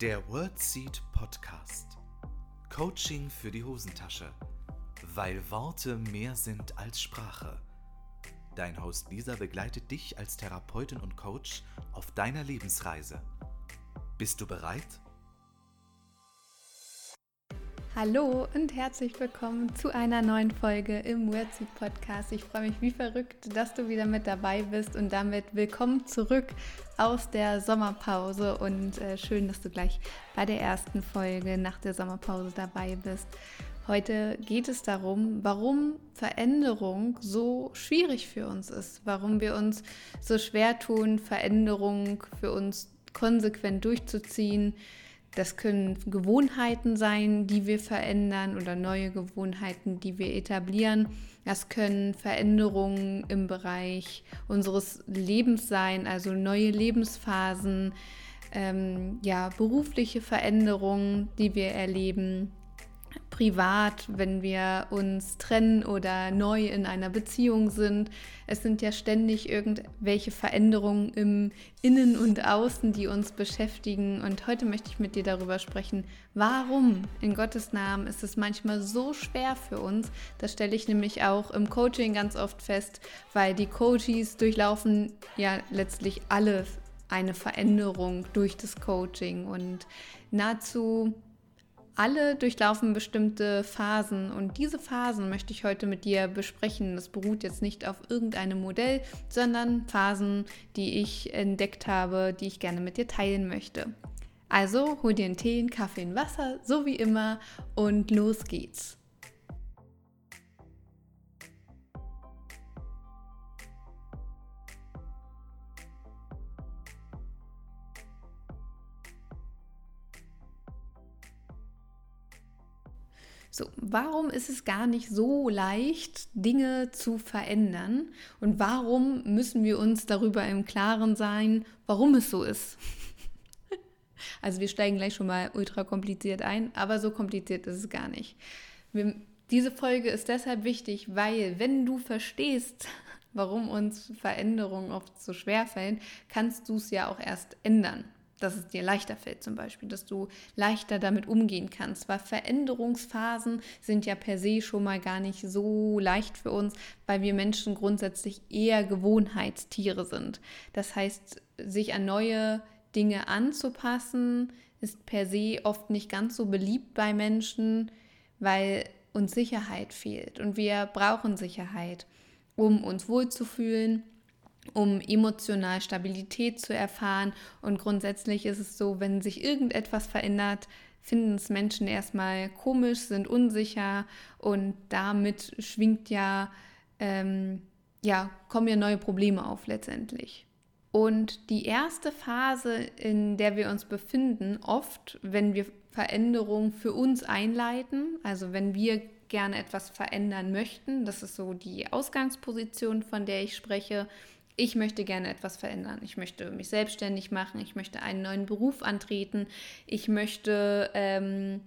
Der WordSeed Podcast. Coaching für die Hosentasche. Weil Worte mehr sind als Sprache. Dein Host Lisa begleitet dich als Therapeutin und Coach auf deiner Lebensreise. Bist du bereit? Hallo und herzlich willkommen zu einer neuen Folge im WordSeed Podcast. Ich freue mich wie verrückt, dass du wieder mit dabei bist und damit willkommen zurück aus der Sommerpause und äh, schön, dass du gleich bei der ersten Folge nach der Sommerpause dabei bist. Heute geht es darum, warum Veränderung so schwierig für uns ist, warum wir uns so schwer tun, Veränderung für uns konsequent durchzuziehen das können Gewohnheiten sein, die wir verändern oder neue Gewohnheiten, die wir etablieren. Das können Veränderungen im Bereich unseres Lebens sein, also neue Lebensphasen, ähm, ja, berufliche Veränderungen, die wir erleben, privat, wenn wir uns trennen oder neu in einer Beziehung sind. Es sind ja ständig irgendwelche Veränderungen im Innen und Außen, die uns beschäftigen. Und heute möchte ich mit dir darüber sprechen, warum in Gottes Namen ist es manchmal so schwer für uns. Das stelle ich nämlich auch im Coaching ganz oft fest, weil die Coaches durchlaufen ja letztlich alle eine Veränderung durch das Coaching und nahezu alle durchlaufen bestimmte Phasen und diese Phasen möchte ich heute mit dir besprechen. Das beruht jetzt nicht auf irgendeinem Modell, sondern Phasen, die ich entdeckt habe, die ich gerne mit dir teilen möchte. Also hol dir einen Tee, einen Kaffee, ein Wasser, so wie immer und los geht's. So, warum ist es gar nicht so leicht, Dinge zu verändern? Und warum müssen wir uns darüber im Klaren sein, warum es so ist? also wir steigen gleich schon mal ultra kompliziert ein, aber so kompliziert ist es gar nicht. Wir, diese Folge ist deshalb wichtig, weil wenn du verstehst, warum uns Veränderungen oft so schwer fallen, kannst du es ja auch erst ändern dass es dir leichter fällt zum Beispiel, dass du leichter damit umgehen kannst. Weil Veränderungsphasen sind ja per se schon mal gar nicht so leicht für uns, weil wir Menschen grundsätzlich eher Gewohnheitstiere sind. Das heißt, sich an neue Dinge anzupassen, ist per se oft nicht ganz so beliebt bei Menschen, weil uns Sicherheit fehlt. Und wir brauchen Sicherheit, um uns wohlzufühlen um emotional Stabilität zu erfahren. Und grundsätzlich ist es so, wenn sich irgendetwas verändert, finden es Menschen erstmal komisch, sind unsicher und damit schwingt ja, ähm, ja, kommen ja neue Probleme auf letztendlich. Und die erste Phase, in der wir uns befinden, oft, wenn wir Veränderungen für uns einleiten, also wenn wir gerne etwas verändern möchten, das ist so die Ausgangsposition, von der ich spreche, ich möchte gerne etwas verändern. Ich möchte mich selbstständig machen. Ich möchte einen neuen Beruf antreten. Ich möchte ähm,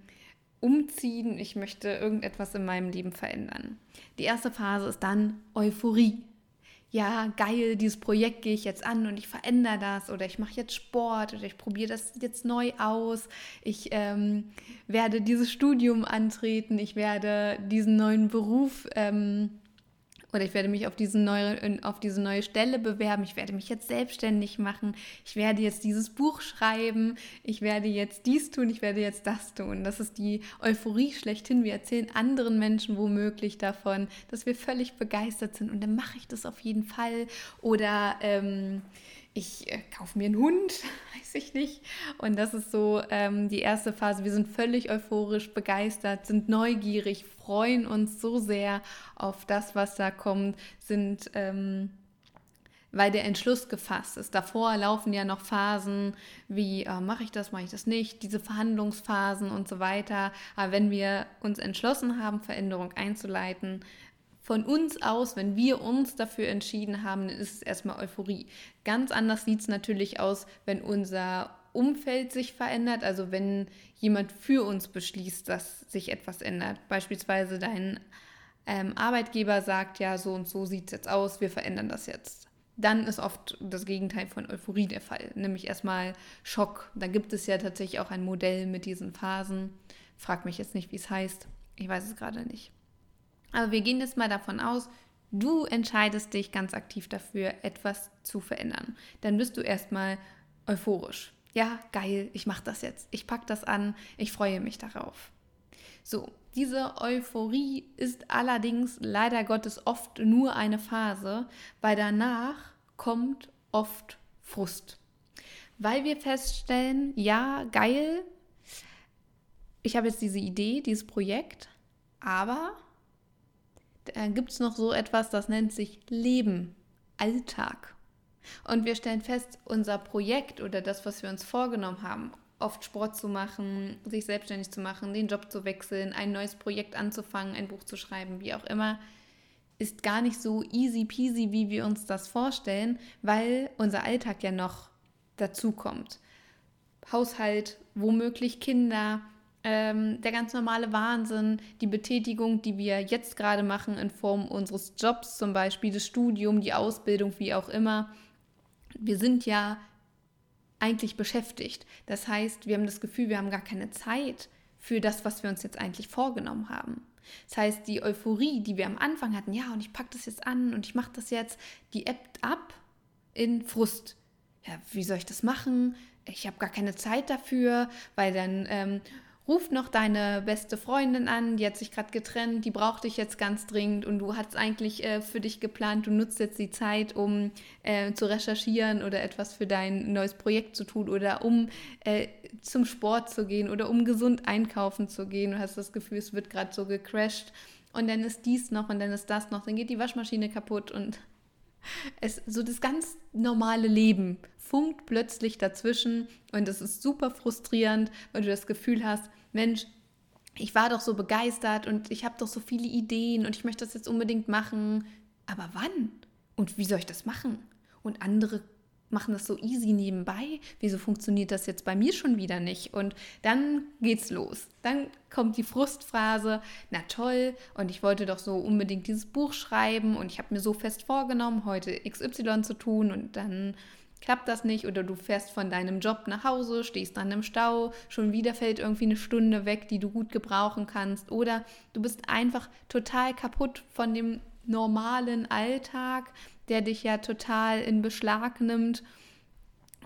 umziehen. Ich möchte irgendetwas in meinem Leben verändern. Die erste Phase ist dann Euphorie. Ja, geil, dieses Projekt gehe ich jetzt an und ich verändere das oder ich mache jetzt Sport oder ich probiere das jetzt neu aus. Ich ähm, werde dieses Studium antreten. Ich werde diesen neuen Beruf ähm, oder ich werde mich auf diese, neue, auf diese neue Stelle bewerben, ich werde mich jetzt selbstständig machen, ich werde jetzt dieses Buch schreiben, ich werde jetzt dies tun, ich werde jetzt das tun. Das ist die Euphorie schlechthin. Wir erzählen anderen Menschen womöglich davon, dass wir völlig begeistert sind und dann mache ich das auf jeden Fall. Oder ähm, ich äh, kaufe mir einen Hund, weiß ich nicht. Und das ist so ähm, die erste Phase. Wir sind völlig euphorisch, begeistert, sind neugierig, freuen uns so sehr auf das, was da kommt, sind, ähm, weil der Entschluss gefasst ist. Davor laufen ja noch Phasen wie, äh, mache ich das, mache ich das nicht, diese Verhandlungsphasen und so weiter. Aber wenn wir uns entschlossen haben, Veränderung einzuleiten, von uns aus, wenn wir uns dafür entschieden haben, dann ist es erstmal Euphorie. Ganz anders sieht es natürlich aus, wenn unser Umfeld sich verändert, also wenn jemand für uns beschließt, dass sich etwas ändert. Beispielsweise dein ähm, Arbeitgeber sagt, ja, so und so sieht es jetzt aus, wir verändern das jetzt. dann ist oft das Gegenteil von Euphorie der Fall, nämlich erstmal Schock. Da gibt es ja tatsächlich auch ein Modell mit diesen Phasen. Frag mich jetzt nicht, wie es heißt. Ich weiß es gerade nicht. Aber wir gehen jetzt mal davon aus, du entscheidest dich ganz aktiv dafür, etwas zu verändern. Dann bist du erstmal euphorisch. Ja, geil, ich mache das jetzt. Ich packe das an, ich freue mich darauf. So, diese Euphorie ist allerdings leider Gottes oft nur eine Phase, weil danach kommt oft Frust. Weil wir feststellen, ja, geil, ich habe jetzt diese Idee, dieses Projekt, aber da gibt es noch so etwas, das nennt sich Leben, Alltag. Und wir stellen fest, unser Projekt oder das, was wir uns vorgenommen haben, oft Sport zu machen, sich selbstständig zu machen, den Job zu wechseln, ein neues Projekt anzufangen, ein Buch zu schreiben, wie auch immer, ist gar nicht so easy peasy, wie wir uns das vorstellen, weil unser Alltag ja noch dazukommt. Haushalt, womöglich Kinder, ähm, der ganz normale Wahnsinn, die Betätigung, die wir jetzt gerade machen in Form unseres Jobs, zum Beispiel das Studium, die Ausbildung, wie auch immer. Wir sind ja eigentlich beschäftigt. Das heißt, wir haben das Gefühl, wir haben gar keine Zeit für das, was wir uns jetzt eigentlich vorgenommen haben. Das heißt, die Euphorie, die wir am Anfang hatten, ja, und ich packe das jetzt an und ich mache das jetzt, die ebbt ab in Frust. Ja, wie soll ich das machen? Ich habe gar keine Zeit dafür, weil dann ähm, ruf noch deine beste Freundin an, die hat sich gerade getrennt, die braucht dich jetzt ganz dringend und du hast eigentlich äh, für dich geplant, du nutzt jetzt die Zeit, um äh, zu recherchieren oder etwas für dein neues Projekt zu tun oder um äh, zum Sport zu gehen oder um gesund einkaufen zu gehen. Du hast das Gefühl, es wird gerade so gecrashed und dann ist dies noch und dann ist das noch, dann geht die Waschmaschine kaputt und es so das ganz normale Leben funkt plötzlich dazwischen und es ist super frustrierend, weil du das Gefühl hast, Mensch, ich war doch so begeistert und ich habe doch so viele Ideen und ich möchte das jetzt unbedingt machen. Aber wann? Und wie soll ich das machen? Und andere machen das so easy nebenbei. Wieso funktioniert das jetzt bei mir schon wieder nicht? Und dann geht's los. Dann kommt die Frustphrase. Na toll, und ich wollte doch so unbedingt dieses Buch schreiben und ich habe mir so fest vorgenommen, heute XY zu tun und dann klappt das nicht oder du fährst von deinem Job nach Hause, stehst dann im Stau, schon wieder fällt irgendwie eine Stunde weg, die du gut gebrauchen kannst oder du bist einfach total kaputt von dem normalen Alltag, der dich ja total in Beschlag nimmt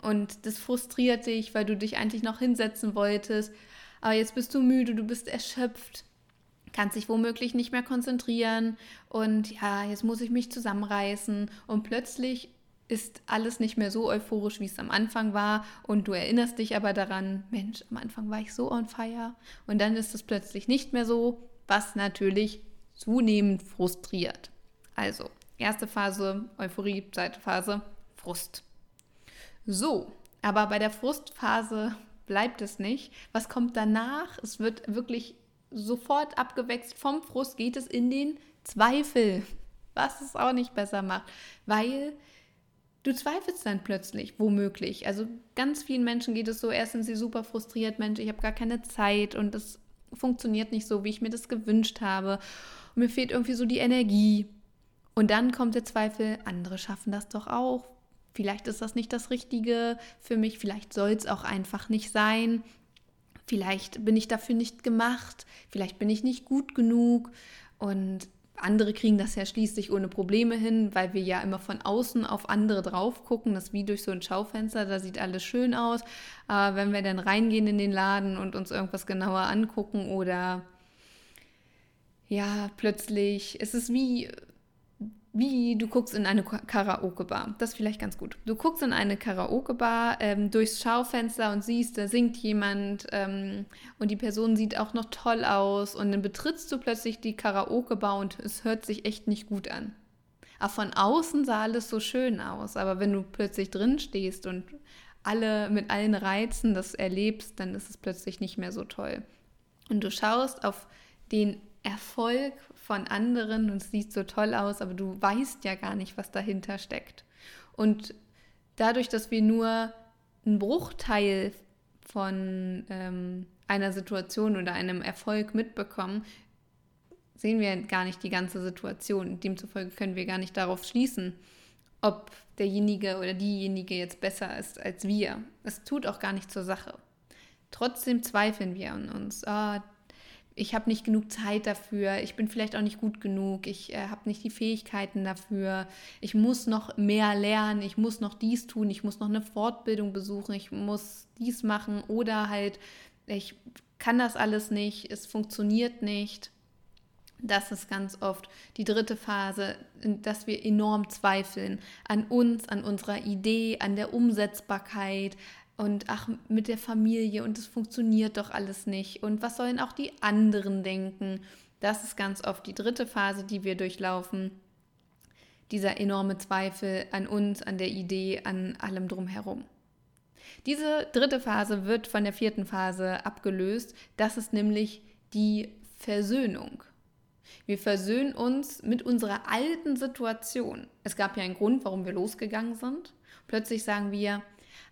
und das frustriert dich, weil du dich eigentlich noch hinsetzen wolltest, aber jetzt bist du müde, du bist erschöpft kannst dich womöglich nicht mehr konzentrieren und ja, jetzt muss ich mich zusammenreißen und plötzlich ist alles nicht mehr so euphorisch, wie es am Anfang war. Und du erinnerst dich aber daran, Mensch, am Anfang war ich so on fire. Und dann ist es plötzlich nicht mehr so, was natürlich zunehmend frustriert. Also, erste Phase Euphorie, zweite Phase Frust. So, aber bei der Frustphase bleibt es nicht. Was kommt danach? Es wird wirklich sofort abgewechselt. Vom Frust geht es in den Zweifel, was es auch nicht besser macht, weil du zweifelst dann plötzlich, womöglich. Also ganz vielen Menschen geht es so, erst sind sie super frustriert, Mensch, ich habe gar keine Zeit und das funktioniert nicht so, wie ich mir das gewünscht habe. Und mir fehlt irgendwie so die Energie. Und dann kommt der Zweifel, andere schaffen das doch auch. Vielleicht ist das nicht das Richtige für mich, vielleicht soll es auch einfach nicht sein. Vielleicht bin ich dafür nicht gemacht, vielleicht bin ich nicht gut genug. Und andere kriegen das ja schließlich ohne Probleme hin, weil wir ja immer von außen auf andere drauf gucken. Das ist wie durch so ein Schaufenster, da sieht alles schön aus. Aber wenn wir dann reingehen in den Laden und uns irgendwas genauer angucken oder ja, plötzlich, es ist wie wie du guckst in eine Karaoke-Bar. Das ist vielleicht ganz gut. Du guckst in eine Karaoke-Bar ähm, durchs Schaufenster und siehst, da singt jemand ähm, und die Person sieht auch noch toll aus und dann betrittst du plötzlich die Karaoke-Bar und es hört sich echt nicht gut an. Aber von außen sah alles so schön aus, aber wenn du plötzlich drin stehst und alle mit allen Reizen das erlebst, dann ist es plötzlich nicht mehr so toll. Und du schaust auf den Erfolg von anderen und es sieht so toll aus, aber du weißt ja gar nicht, was dahinter steckt. Und dadurch, dass wir nur einen Bruchteil von ähm, einer Situation oder einem Erfolg mitbekommen, sehen wir gar nicht die ganze Situation. Demzufolge können wir gar nicht darauf schließen, ob derjenige oder diejenige jetzt besser ist als wir. Es tut auch gar nicht zur Sache. Trotzdem zweifeln wir an uns. Ah, ich habe nicht genug Zeit dafür, ich bin vielleicht auch nicht gut genug, ich äh, habe nicht die Fähigkeiten dafür, ich muss noch mehr lernen, ich muss noch dies tun, ich muss noch eine Fortbildung besuchen, ich muss dies machen oder halt, ich kann das alles nicht, es funktioniert nicht. Das ist ganz oft die dritte Phase, dass wir enorm zweifeln an uns, an unserer Idee, an der Umsetzbarkeit, und ach, mit der Familie und es funktioniert doch alles nicht und was sollen auch die anderen denken? Das ist ganz oft die dritte Phase, die wir durchlaufen. Dieser enorme Zweifel an uns, an der Idee, an allem drumherum. Diese dritte Phase wird von der vierten Phase abgelöst. Das ist nämlich die Versöhnung. Wir versöhnen uns mit unserer alten Situation. Es gab ja einen Grund, warum wir losgegangen sind. Plötzlich sagen wir,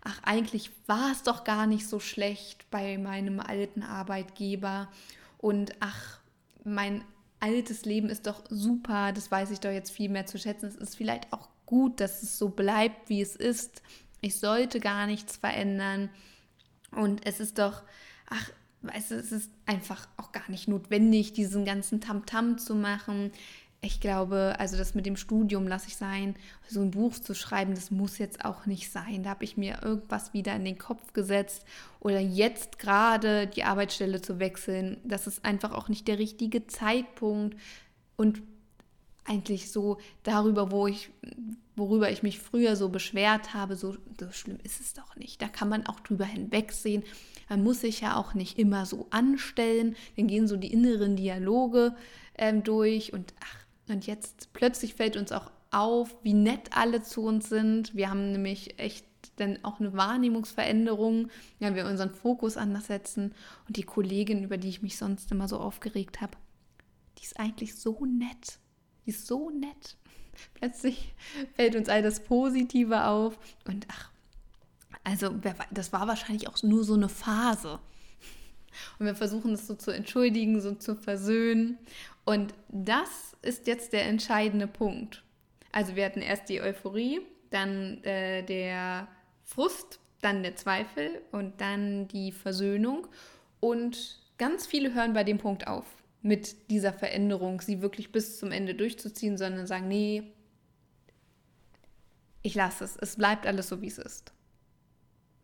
ach, eigentlich war es doch gar nicht so schlecht bei meinem alten Arbeitgeber und ach, mein altes Leben ist doch super, das weiß ich doch jetzt viel mehr zu schätzen. Es ist vielleicht auch gut, dass es so bleibt, wie es ist. Ich sollte gar nichts verändern. Und es ist doch, ach, es ist einfach auch gar nicht notwendig, diesen ganzen Tamtam -Tam zu machen ich glaube, also das mit dem Studium lasse ich sein, so ein Buch zu schreiben, das muss jetzt auch nicht sein. Da habe ich mir irgendwas wieder in den Kopf gesetzt oder jetzt gerade die Arbeitsstelle zu wechseln. Das ist einfach auch nicht der richtige Zeitpunkt und eigentlich so darüber, wo ich, worüber ich mich früher so beschwert habe, so, so schlimm ist es doch nicht. Da kann man auch drüber hinwegsehen. Man muss sich ja auch nicht immer so anstellen. Dann gehen so die inneren Dialoge ähm, durch und ach, und jetzt plötzlich fällt uns auch auf, wie nett alle zu uns sind. Wir haben nämlich echt dann auch eine Wahrnehmungsveränderung, wenn wir unseren Fokus anders setzen. Und die Kollegin, über die ich mich sonst immer so aufgeregt habe, die ist eigentlich so nett. Die ist so nett. Plötzlich fällt uns all das Positive auf. Und ach, also das war wahrscheinlich auch nur so eine Phase. Und wir versuchen es so zu entschuldigen, so zu versöhnen. Und das ist jetzt der entscheidende Punkt. Also wir hatten erst die Euphorie, dann äh, der Frust, dann der Zweifel und dann die Versöhnung. Und ganz viele hören bei dem Punkt auf, mit dieser Veränderung, sie wirklich bis zum Ende durchzuziehen, sondern sagen, nee, ich lasse es, es bleibt alles so, wie es ist.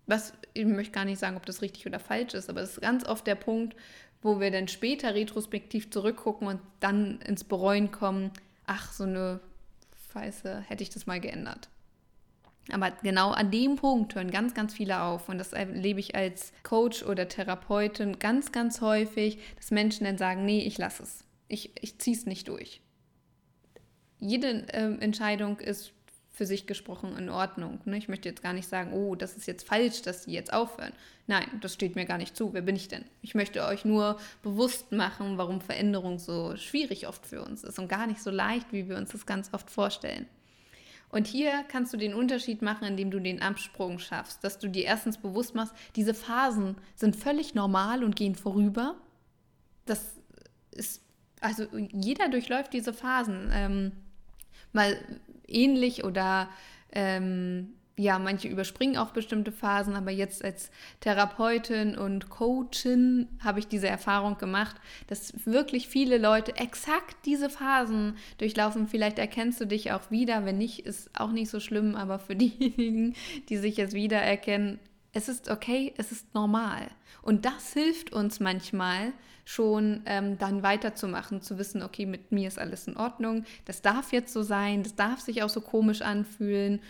Was, ich möchte gar nicht sagen, ob das richtig oder falsch ist, aber es ist ganz oft der Punkt, wo wir dann später retrospektiv zurückgucken und dann ins Bereuen kommen, ach, so eine Scheiße, hätte ich das mal geändert. Aber genau an dem Punkt hören ganz, ganz viele auf. Und das erlebe ich als Coach oder Therapeutin ganz, ganz häufig, dass Menschen dann sagen, nee, ich lasse es. Ich, ich ziehe es nicht durch. Jede äh, Entscheidung ist für sich gesprochen in Ordnung. Ne? Ich möchte jetzt gar nicht sagen, oh, das ist jetzt falsch, dass sie jetzt aufhören. Nein, das steht mir gar nicht zu. Wer bin ich denn? Ich möchte euch nur bewusst machen, warum Veränderung so schwierig oft für uns ist und gar nicht so leicht, wie wir uns das ganz oft vorstellen. Und hier kannst du den Unterschied machen, indem du den Absprung schaffst, dass du dir erstens bewusst machst, diese Phasen sind völlig normal und gehen vorüber. Das ist, also jeder durchläuft diese Phasen. Ähm, mal ähnlich oder ähm, ja, manche überspringen auch bestimmte Phasen, aber jetzt als Therapeutin und Coachin habe ich diese Erfahrung gemacht, dass wirklich viele Leute exakt diese Phasen durchlaufen. Vielleicht erkennst du dich auch wieder, wenn nicht, ist auch nicht so schlimm, aber für diejenigen, die sich jetzt wiedererkennen, es ist okay, es ist normal. Und das hilft uns manchmal schon ähm, dann weiterzumachen, zu wissen, okay, mit mir ist alles in Ordnung, das darf jetzt so sein, das darf sich auch so komisch anfühlen.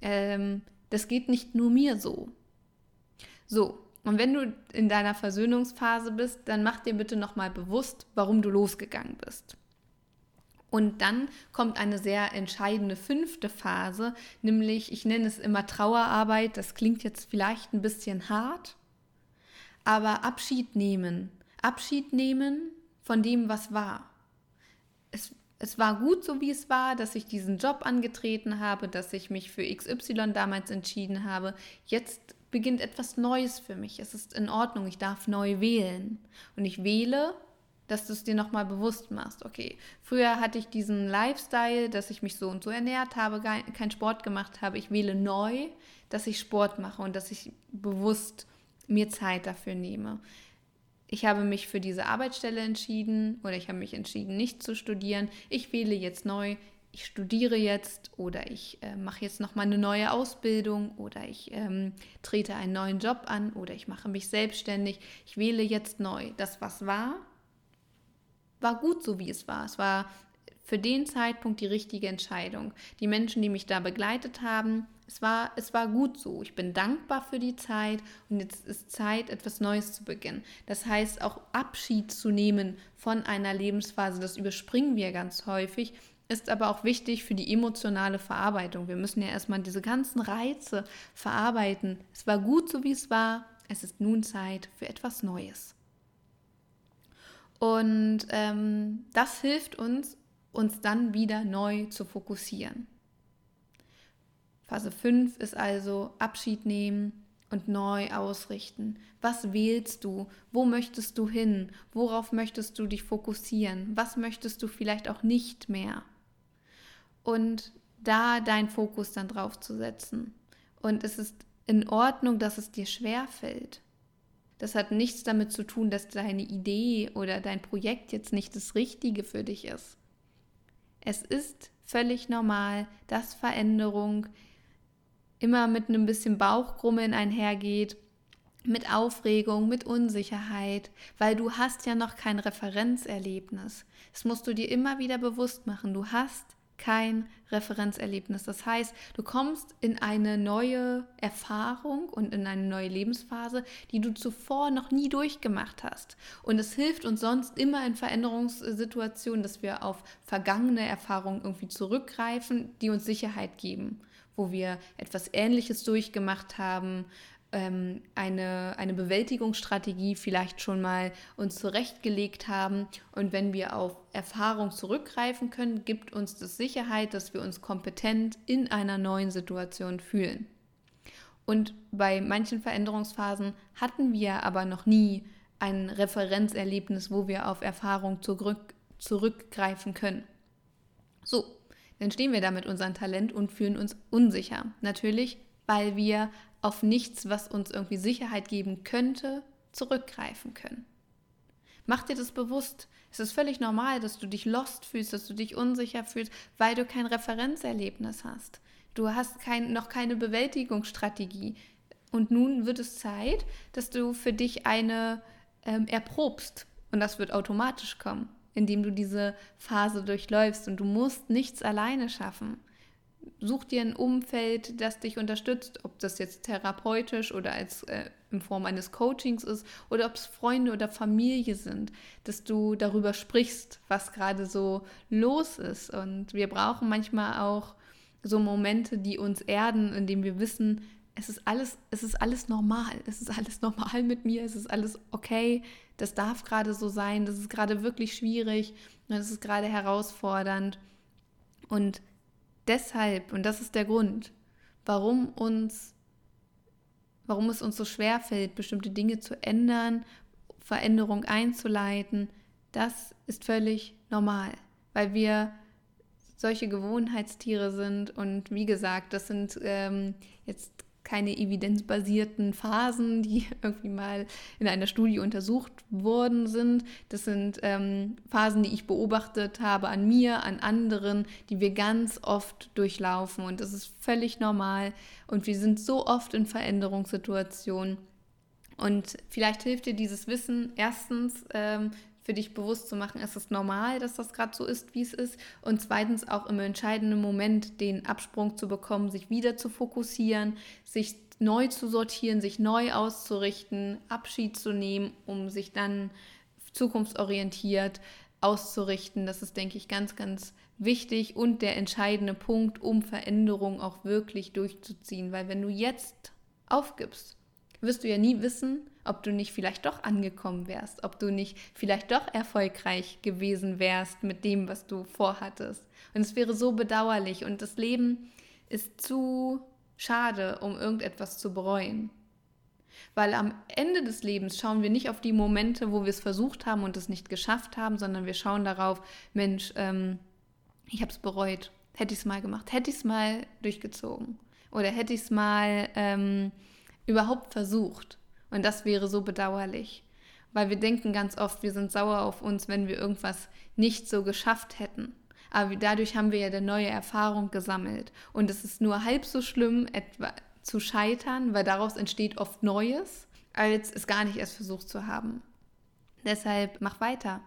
Ähm, das geht nicht nur mir so. So, und wenn du in deiner Versöhnungsphase bist, dann mach dir bitte nochmal bewusst, warum du losgegangen bist. Und dann kommt eine sehr entscheidende fünfte Phase, nämlich, ich nenne es immer Trauerarbeit, das klingt jetzt vielleicht ein bisschen hart, aber Abschied nehmen. Abschied nehmen von dem, was war. Es, es war gut so, wie es war, dass ich diesen Job angetreten habe, dass ich mich für XY damals entschieden habe. Jetzt beginnt etwas Neues für mich. Es ist in Ordnung, ich darf neu wählen. Und ich wähle dass du es dir nochmal bewusst machst. Okay, früher hatte ich diesen Lifestyle, dass ich mich so und so ernährt habe, keinen Sport gemacht habe. Ich wähle neu, dass ich Sport mache und dass ich bewusst mir Zeit dafür nehme. Ich habe mich für diese Arbeitsstelle entschieden oder ich habe mich entschieden, nicht zu studieren. Ich wähle jetzt neu, ich studiere jetzt oder ich äh, mache jetzt nochmal eine neue Ausbildung oder ich ähm, trete einen neuen Job an oder ich mache mich selbstständig. Ich wähle jetzt neu. Das, was war, war gut so, wie es war. Es war für den Zeitpunkt die richtige Entscheidung. Die Menschen, die mich da begleitet haben, es war, es war gut so. Ich bin dankbar für die Zeit und jetzt ist Zeit, etwas Neues zu beginnen. Das heißt, auch Abschied zu nehmen von einer Lebensphase, das überspringen wir ganz häufig, ist aber auch wichtig für die emotionale Verarbeitung. Wir müssen ja erstmal diese ganzen Reize verarbeiten. Es war gut so, wie es war. Es ist nun Zeit für etwas Neues. Und ähm, das hilft uns, uns dann wieder neu zu fokussieren. Phase 5 ist also Abschied nehmen und neu ausrichten. Was wählst du? Wo möchtest du hin? Worauf möchtest du dich fokussieren? Was möchtest du vielleicht auch nicht mehr? Und da deinen Fokus dann drauf zu setzen. Und es ist in Ordnung, dass es dir schwer fällt. Das hat nichts damit zu tun, dass deine Idee oder dein Projekt jetzt nicht das Richtige für dich ist. Es ist völlig normal, dass Veränderung immer mit einem bisschen Bauchgrummeln einhergeht, mit Aufregung, mit Unsicherheit, weil du hast ja noch kein Referenzerlebnis. Das musst du dir immer wieder bewusst machen. Du hast kein Referenzerlebnis. Das heißt, du kommst in eine neue Erfahrung und in eine neue Lebensphase, die du zuvor noch nie durchgemacht hast. Und es hilft uns sonst immer in Veränderungssituationen, dass wir auf vergangene Erfahrungen irgendwie zurückgreifen, die uns Sicherheit geben, wo wir etwas Ähnliches durchgemacht haben, ähm, eine, eine Bewältigungsstrategie vielleicht schon mal uns zurechtgelegt haben. Und wenn wir auf Erfahrung zurückgreifen können, gibt uns das Sicherheit, dass wir uns kompetent in einer neuen Situation fühlen. Und bei manchen Veränderungsphasen hatten wir aber noch nie ein Referenzerlebnis, wo wir auf Erfahrung zurück, zurückgreifen können. So, dann stehen wir da mit unserem Talent und fühlen uns unsicher. Natürlich, weil wir auf nichts, was uns irgendwie Sicherheit geben könnte, zurückgreifen können. Mach dir das bewusst. Es ist völlig normal, dass du dich lost fühlst, dass du dich unsicher fühlst, weil du kein Referenzerlebnis hast. Du hast kein, noch keine Bewältigungsstrategie. Und nun wird es Zeit, dass du für dich eine ähm, erprobst. Und das wird automatisch kommen, indem du diese Phase durchläufst. Und du musst nichts alleine schaffen such dir ein Umfeld, das dich unterstützt, ob das jetzt therapeutisch oder als äh, in Form eines Coachings ist oder ob es Freunde oder Familie sind, dass du darüber sprichst, was gerade so los ist. Und wir brauchen manchmal auch so Momente, die uns erden, indem wir wissen, es ist alles, es ist alles normal, es ist alles normal mit mir, es ist alles okay, das darf gerade so sein, das ist gerade wirklich schwierig, das ist gerade herausfordernd. Und deshalb, und das ist der Grund, warum uns, warum es uns so schwer fällt, bestimmte Dinge zu ändern, Veränderung einzuleiten, das ist völlig normal, weil wir solche Gewohnheitstiere sind. Und wie gesagt, das sind ähm, jetzt keine evidenzbasierten Phasen, die irgendwie mal in einer Studie untersucht worden sind. Das sind ähm, Phasen, die ich beobachtet habe an mir, an anderen, die wir ganz oft durchlaufen. Und das ist völlig normal. Und wir sind so oft in Veränderungssituationen. Und vielleicht hilft dir dieses Wissen erstens ähm, für dich bewusst zu machen, ist es normal, dass das gerade so ist, wie es ist. Und zweitens auch im entscheidenden Moment den Absprung zu bekommen, sich wieder zu fokussieren, sich neu zu sortieren, sich neu auszurichten, Abschied zu nehmen, um sich dann zukunftsorientiert auszurichten. Das ist, denke ich, ganz, ganz wichtig und der entscheidende Punkt, um Veränderung auch wirklich durchzuziehen. Weil wenn du jetzt aufgibst, wirst du ja nie wissen, ob du nicht vielleicht doch angekommen wärst, ob du nicht vielleicht doch erfolgreich gewesen wärst mit dem, was du vorhattest. Und es wäre so bedauerlich und das Leben ist zu schade, um irgendetwas zu bereuen. Weil am Ende des Lebens schauen wir nicht auf die Momente, wo wir es versucht haben und es nicht geschafft haben, sondern wir schauen darauf, Mensch, ähm, ich habe es bereut. Hätte ich es mal gemacht, hätte ich es mal durchgezogen oder hätte ich es mal ähm, überhaupt versucht. Und das wäre so bedauerlich, weil wir denken ganz oft, wir sind sauer auf uns, wenn wir irgendwas nicht so geschafft hätten. Aber dadurch haben wir ja eine neue Erfahrung gesammelt. Und es ist nur halb so schlimm, etwa zu scheitern, weil daraus entsteht oft Neues, als es gar nicht erst versucht zu haben. Deshalb mach weiter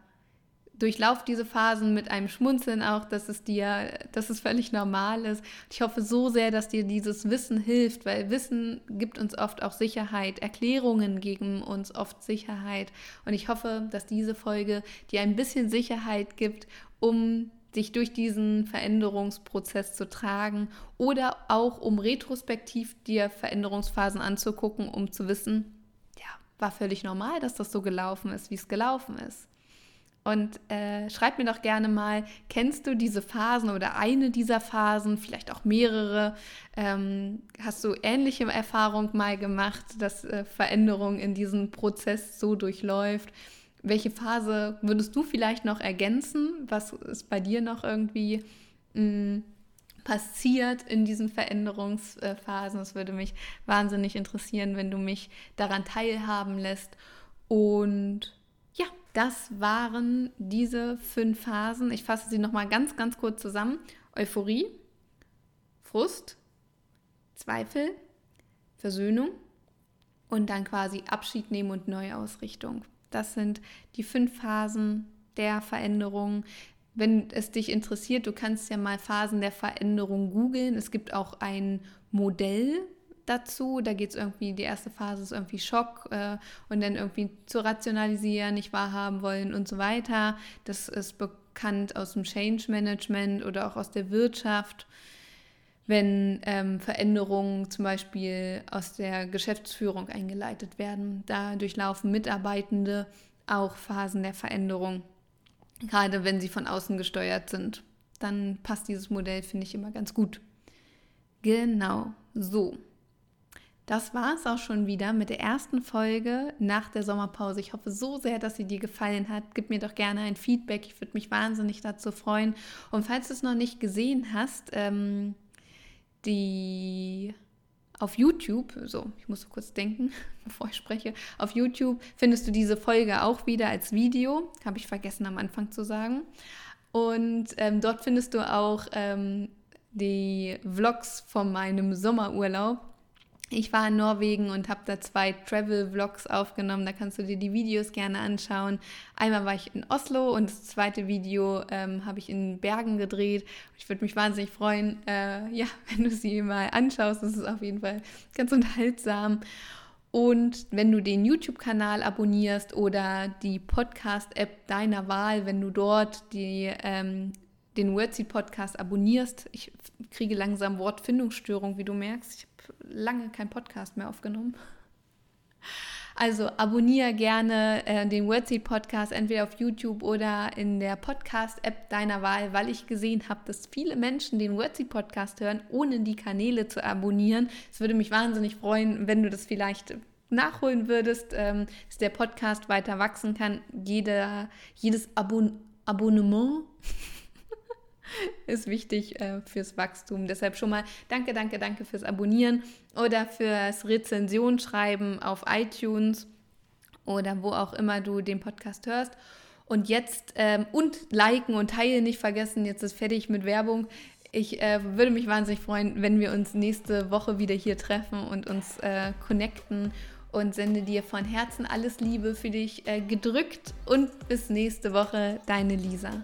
durchlauf diese Phasen mit einem Schmunzeln auch, dass es dir, dass es völlig normal ist. Ich hoffe so sehr, dass dir dieses Wissen hilft, weil Wissen gibt uns oft auch Sicherheit, Erklärungen geben uns oft Sicherheit. Und ich hoffe, dass diese Folge dir ein bisschen Sicherheit gibt, um sich durch diesen Veränderungsprozess zu tragen oder auch um retrospektiv dir Veränderungsphasen anzugucken, um zu wissen, ja, war völlig normal, dass das so gelaufen ist, wie es gelaufen ist. Und äh, schreib mir doch gerne mal, kennst du diese Phasen oder eine dieser Phasen, vielleicht auch mehrere? Ähm, hast du ähnliche Erfahrungen mal gemacht, dass äh, Veränderung in diesem Prozess so durchläuft? Welche Phase würdest du vielleicht noch ergänzen? Was ist bei dir noch irgendwie mh, mm, passiert in diesen Veränderungsphasen? Das würde mich wahnsinnig interessieren, wenn du mich daran teilhaben lässt. Und das waren diese fünf Phasen. Ich fasse sie nochmal ganz, ganz kurz zusammen. Euphorie, Frust, Zweifel, Versöhnung und dann quasi Abschied nehmen und Neuausrichtung. Das sind die fünf Phasen der Veränderung. Wenn es dich interessiert, du kannst ja mal Phasen der Veränderung googeln. Es gibt auch ein Modell dazu. Da geht es irgendwie, die erste Phase ist irgendwie Schock äh, und dann irgendwie zu rationalisieren, nicht wahrhaben wollen und so weiter. Das ist bekannt aus dem Change Management oder auch aus der Wirtschaft. Wenn ähm, Veränderungen zum Beispiel aus der Geschäftsführung eingeleitet werden, da durchlaufen Mitarbeitende auch Phasen der Veränderung, gerade wenn sie von außen gesteuert sind. Dann passt dieses Modell, finde ich, immer ganz gut. Genau, so. Das war es auch schon wieder mit der ersten Folge nach der Sommerpause. Ich hoffe so sehr, dass sie dir gefallen hat. Gib mir doch gerne ein Feedback. Ich würde mich wahnsinnig dazu freuen. Und falls du es noch nicht gesehen hast, ähm, die auf YouTube, so, ich muss kurz denken, bevor ich spreche, auf YouTube findest du diese Folge auch wieder als Video, habe ich vergessen am Anfang zu sagen. Und ähm, dort findest du auch ähm, die Vlogs von meinem Sommerurlaub ich war in Norwegen und habe da zwei Travel-Vlogs aufgenommen. Da kannst du dir die Videos gerne anschauen. Einmal war ich in Oslo und das zweite Video ähm, habe ich in Bergen gedreht. Ich würde mich wahnsinnig freuen, äh, ja, wenn du sie mal anschaust. Das ist auf jeden Fall ganz unterhaltsam. Und wenn du den YouTube-Kanal abonnierst oder die Podcast-App deiner Wahl, wenn du dort die, ähm, den Wordseed-Podcast abonnierst, ich kriege langsam Wortfindungsstörung, wie du merkst. Ich lange kein Podcast mehr aufgenommen. Also abonniere gerne äh, den Wordseed Podcast entweder auf YouTube oder in der Podcast-App deiner Wahl, weil ich gesehen habe, dass viele Menschen den Wordseed Podcast hören, ohne die Kanäle zu abonnieren. Es würde mich wahnsinnig freuen, wenn du das vielleicht nachholen würdest, ähm, dass der Podcast weiter wachsen kann. Jeder, jedes Abon Abonnement ist wichtig äh, fürs Wachstum. Deshalb schon mal danke, danke, danke fürs Abonnieren oder fürs Rezensionsschreiben auf iTunes oder wo auch immer du den Podcast hörst. Und jetzt ähm, und liken und teilen nicht vergessen. Jetzt ist fertig mit Werbung. Ich äh, würde mich wahnsinnig freuen, wenn wir uns nächste Woche wieder hier treffen und uns äh, connecten und sende dir von Herzen alles Liebe für dich äh, gedrückt und bis nächste Woche, deine Lisa.